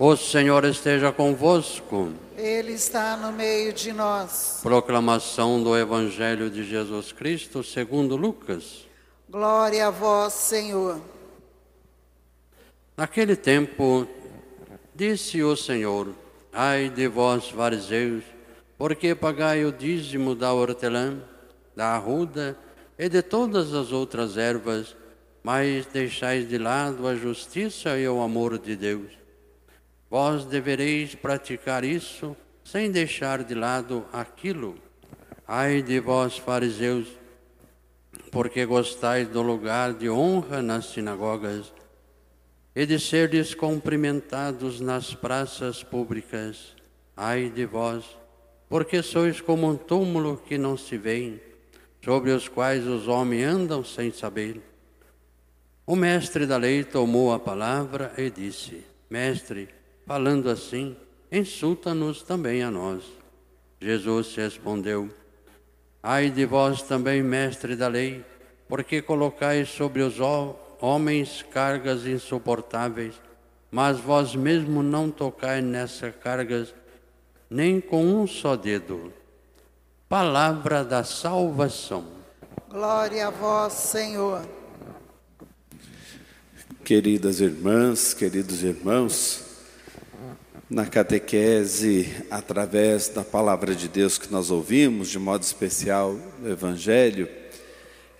O Senhor esteja convosco. Ele está no meio de nós. Proclamação do Evangelho de Jesus Cristo segundo Lucas. Glória a vós, Senhor. Naquele tempo, disse o Senhor: Ai de vós, fariseus, porque pagai o dízimo da hortelã, da arruda e de todas as outras ervas, mas deixais de lado a justiça e o amor de Deus. Vós devereis praticar isso sem deixar de lado aquilo. Ai de vós, fariseus, porque gostais do lugar de honra nas sinagogas e de serdes cumprimentados nas praças públicas. Ai de vós, porque sois como um túmulo que não se vê, sobre os quais os homens andam sem saber. O mestre da lei tomou a palavra e disse: Mestre, Falando assim, insulta-nos também a nós. Jesus respondeu: Ai de vós também, mestre da lei, porque colocais sobre os homens cargas insuportáveis, mas vós mesmo não tocais nessas cargas nem com um só dedo. Palavra da salvação. Glória a vós, Senhor. Queridas irmãs, queridos irmãos, na catequese, através da palavra de Deus que nós ouvimos, de modo especial no Evangelho,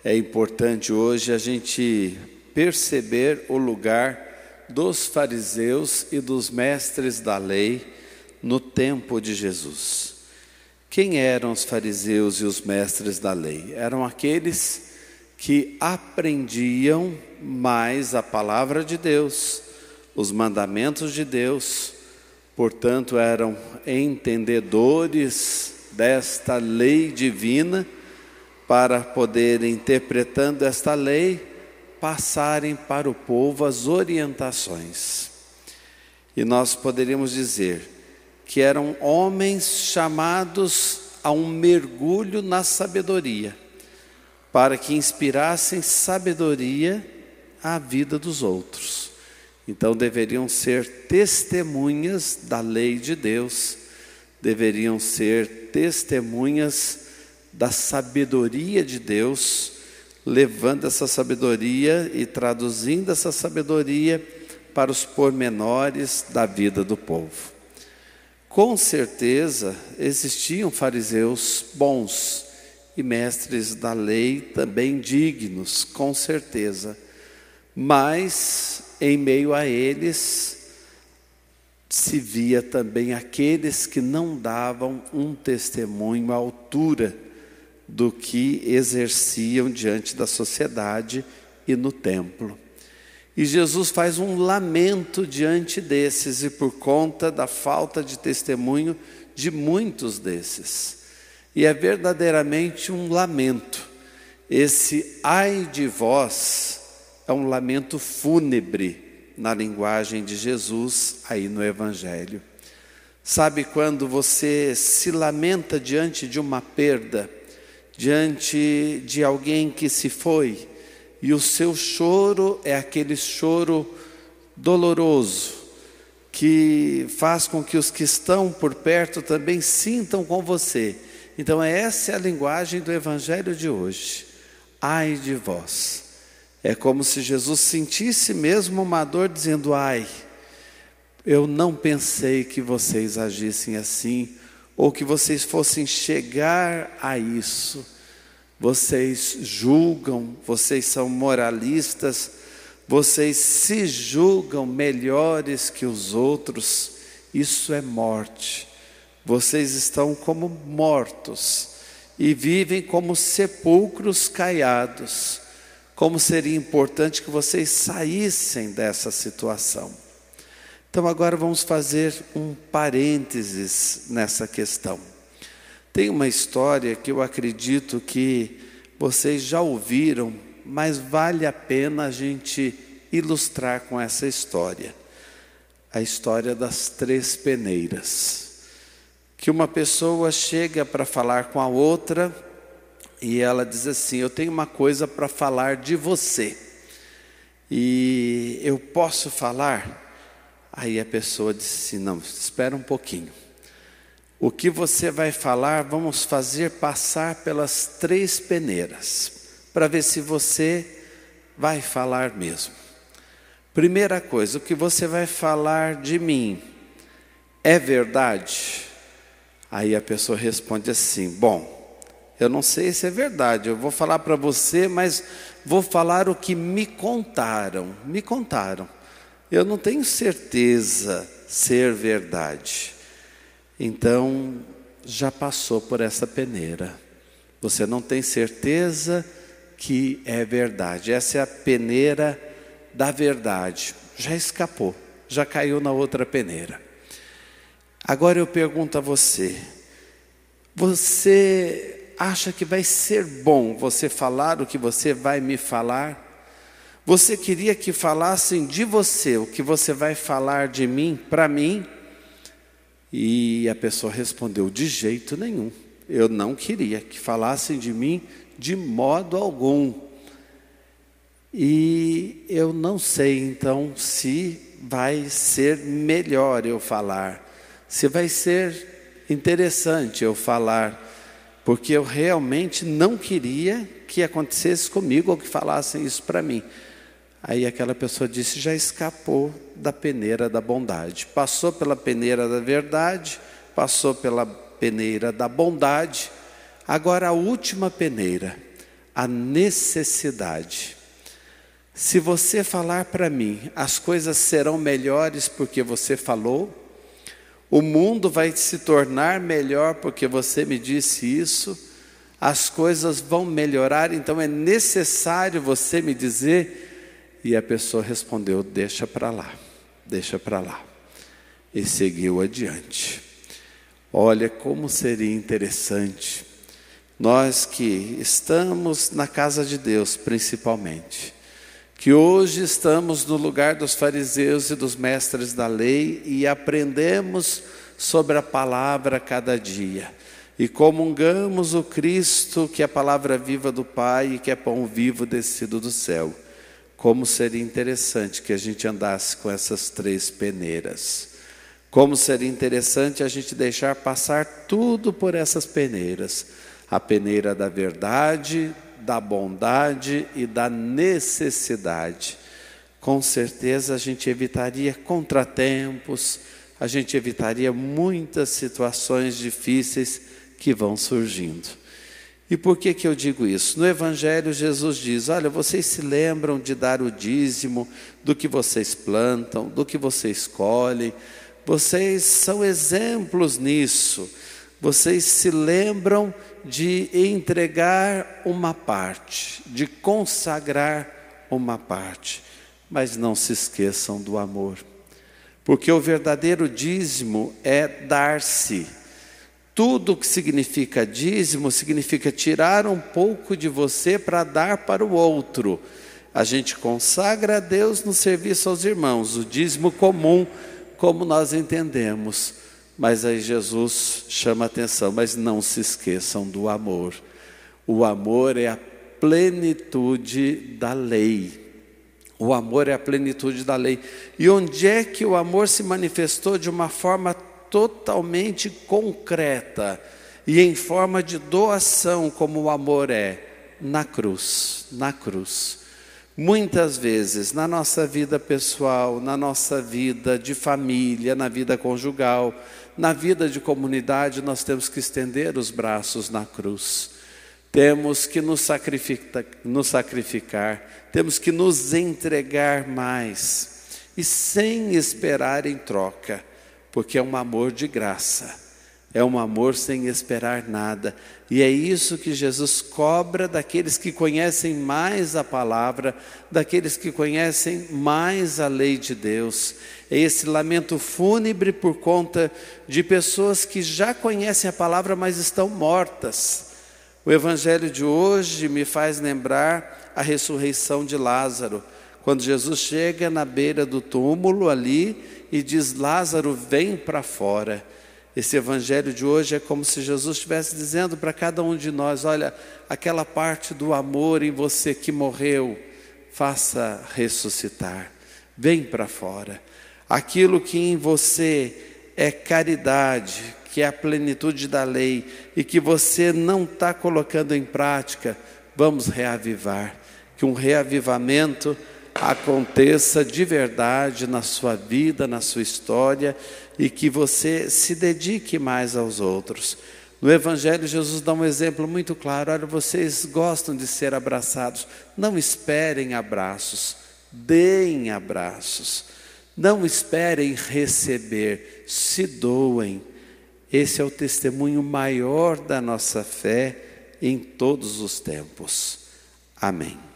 é importante hoje a gente perceber o lugar dos fariseus e dos mestres da lei no tempo de Jesus. Quem eram os fariseus e os mestres da lei? Eram aqueles que aprendiam mais a palavra de Deus, os mandamentos de Deus, portanto, eram entendedores desta lei divina, para poderem, interpretando esta lei, passarem para o povo as orientações. E nós poderíamos dizer que eram homens chamados a um mergulho na sabedoria, para que inspirassem sabedoria à vida dos outros. Então deveriam ser testemunhas da lei de Deus, deveriam ser testemunhas da sabedoria de Deus, levando essa sabedoria e traduzindo essa sabedoria para os pormenores da vida do povo. Com certeza existiam fariseus bons e mestres da lei também dignos, com certeza. Mas em meio a eles se via também aqueles que não davam um testemunho à altura do que exerciam diante da sociedade e no templo. E Jesus faz um lamento diante desses e por conta da falta de testemunho de muitos desses. E é verdadeiramente um lamento. Esse ai de vós é um lamento fúnebre na linguagem de Jesus aí no Evangelho. Sabe quando você se lamenta diante de uma perda, diante de alguém que se foi, e o seu choro é aquele choro doloroso, que faz com que os que estão por perto também sintam com você. Então, essa é a linguagem do Evangelho de hoje. Ai de vós é como se Jesus sentisse mesmo uma dor, dizendo: Ai, eu não pensei que vocês agissem assim, ou que vocês fossem chegar a isso. Vocês julgam, vocês são moralistas, vocês se julgam melhores que os outros, isso é morte. Vocês estão como mortos e vivem como sepulcros caiados como seria importante que vocês saíssem dessa situação. Então, agora vamos fazer um parênteses nessa questão. Tem uma história que eu acredito que vocês já ouviram, mas vale a pena a gente ilustrar com essa história. A história das três peneiras. Que uma pessoa chega para falar com a outra e ela diz assim: Eu tenho uma coisa para falar de você. E eu posso falar? Aí a pessoa disse assim: Não, espera um pouquinho. O que você vai falar, vamos fazer passar pelas três peneiras, para ver se você vai falar mesmo. Primeira coisa, o que você vai falar de mim é verdade? Aí a pessoa responde assim: Bom, eu não sei se é verdade, eu vou falar para você, mas vou falar o que me contaram. Me contaram. Eu não tenho certeza ser verdade. Então, já passou por essa peneira. Você não tem certeza que é verdade. Essa é a peneira da verdade. Já escapou, já caiu na outra peneira. Agora eu pergunto a você: você acha que vai ser bom você falar o que você vai me falar? Você queria que falassem de você o que você vai falar de mim para mim? E a pessoa respondeu: de jeito nenhum. Eu não queria que falassem de mim de modo algum. E eu não sei então se vai ser melhor eu falar, se vai ser interessante eu falar porque eu realmente não queria que acontecesse comigo ou que falassem isso para mim. Aí aquela pessoa disse: já escapou da peneira da bondade, passou pela peneira da verdade, passou pela peneira da bondade, agora a última peneira, a necessidade. Se você falar para mim, as coisas serão melhores porque você falou, o mundo vai se tornar melhor porque você me disse isso. As coisas vão melhorar, então é necessário você me dizer. E a pessoa respondeu: Deixa para lá, deixa para lá. E seguiu adiante. Olha como seria interessante, nós que estamos na casa de Deus, principalmente, que hoje estamos no lugar dos fariseus e dos mestres da lei e aprendemos sobre a palavra cada dia. E comungamos o Cristo, que é a palavra viva do Pai e que é pão vivo descido do céu. Como seria interessante que a gente andasse com essas três peneiras. Como seria interessante a gente deixar passar tudo por essas peneiras: a peneira da verdade, da bondade e da necessidade. Com certeza a gente evitaria contratempos, a gente evitaria muitas situações difíceis que vão surgindo. E por que, que eu digo isso? No Evangelho, Jesus diz: Olha, vocês se lembram de dar o dízimo do que vocês plantam, do que vocês colhem, vocês são exemplos nisso. Vocês se lembram de entregar uma parte, de consagrar uma parte, mas não se esqueçam do amor, porque o verdadeiro dízimo é dar-se. Tudo que significa dízimo significa tirar um pouco de você para dar para o outro. A gente consagra a Deus no serviço aos irmãos, o dízimo comum, como nós entendemos mas aí Jesus chama atenção, mas não se esqueçam do amor. O amor é a plenitude da lei. O amor é a plenitude da lei. E onde é que o amor se manifestou de uma forma totalmente concreta e em forma de doação, como o amor é? Na cruz, na cruz. Muitas vezes na nossa vida pessoal, na nossa vida de família, na vida conjugal, na vida de comunidade, nós temos que estender os braços na cruz. Temos que nos sacrificar, nos sacrificar, temos que nos entregar mais e sem esperar em troca, porque é um amor de graça. É um amor sem esperar nada. E é isso que Jesus cobra daqueles que conhecem mais a palavra, daqueles que conhecem mais a lei de Deus. É esse lamento fúnebre por conta de pessoas que já conhecem a palavra, mas estão mortas. O evangelho de hoje me faz lembrar a ressurreição de Lázaro. Quando Jesus chega na beira do túmulo ali e diz: Lázaro, vem para fora. Esse evangelho de hoje é como se Jesus estivesse dizendo para cada um de nós: olha, aquela parte do amor em você que morreu, faça ressuscitar, vem para fora. aquilo que em você é caridade, que é a plenitude da lei e que você não está colocando em prática, vamos reavivar. Que um reavivamento aconteça de verdade na sua vida, na sua história e que você se dedique mais aos outros. No Evangelho, Jesus dá um exemplo muito claro: olha, vocês gostam de ser abraçados, não esperem abraços, deem abraços, não esperem receber, se doem. Esse é o testemunho maior da nossa fé em todos os tempos. Amém.